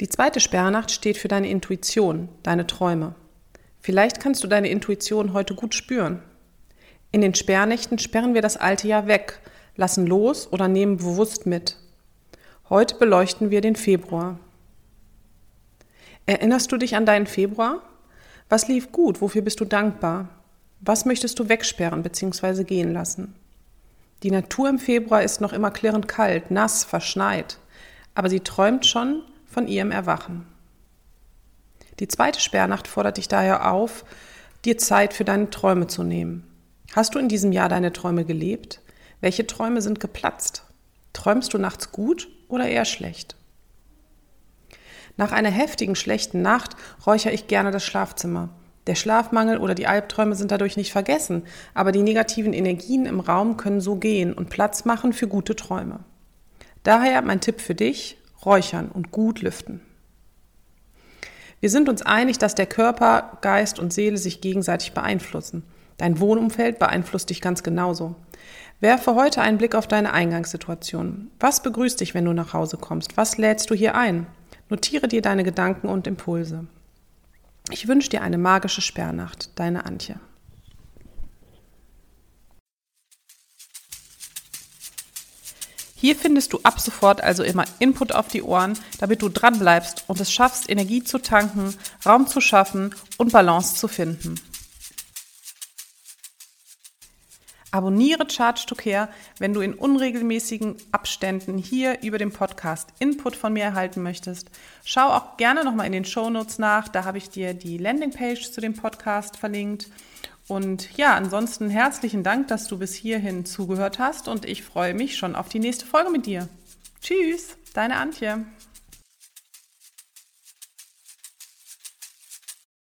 Die zweite Sperrnacht steht für deine Intuition, deine Träume. Vielleicht kannst du deine Intuition heute gut spüren. In den Sperrnächten sperren wir das alte Jahr weg, lassen los oder nehmen bewusst mit. Heute beleuchten wir den Februar. Erinnerst du dich an deinen Februar? Was lief gut? Wofür bist du dankbar? Was möchtest du wegsperren bzw. gehen lassen? Die Natur im Februar ist noch immer klirrend kalt, nass, verschneit, aber sie träumt schon von ihrem Erwachen. Die zweite Sperrnacht fordert dich daher auf, dir Zeit für deine Träume zu nehmen. Hast du in diesem Jahr deine Träume gelebt? Welche Träume sind geplatzt? Träumst du nachts gut oder eher schlecht? Nach einer heftigen, schlechten Nacht räuchere ich gerne das Schlafzimmer. Der Schlafmangel oder die Albträume sind dadurch nicht vergessen, aber die negativen Energien im Raum können so gehen und Platz machen für gute Träume. Daher mein Tipp für dich, räuchern und gut lüften. Wir sind uns einig, dass der Körper, Geist und Seele sich gegenseitig beeinflussen. Dein Wohnumfeld beeinflusst dich ganz genauso. Werfe heute einen Blick auf deine Eingangssituation. Was begrüßt dich, wenn du nach Hause kommst? Was lädst du hier ein? Notiere dir deine Gedanken und Impulse. Ich wünsche dir eine magische Sperrnacht. Deine Antje. Hier findest du ab sofort also immer Input auf die Ohren, damit du dran bleibst und es schaffst, Energie zu tanken, Raum zu schaffen und Balance zu finden. Abonniere Charge to Care, wenn du in unregelmäßigen Abständen hier über den Podcast Input von mir erhalten möchtest. Schau auch gerne nochmal in den Show Notes nach, da habe ich dir die Landingpage zu dem Podcast verlinkt. Und ja, ansonsten herzlichen Dank, dass du bis hierhin zugehört hast und ich freue mich schon auf die nächste Folge mit dir. Tschüss, deine Antje.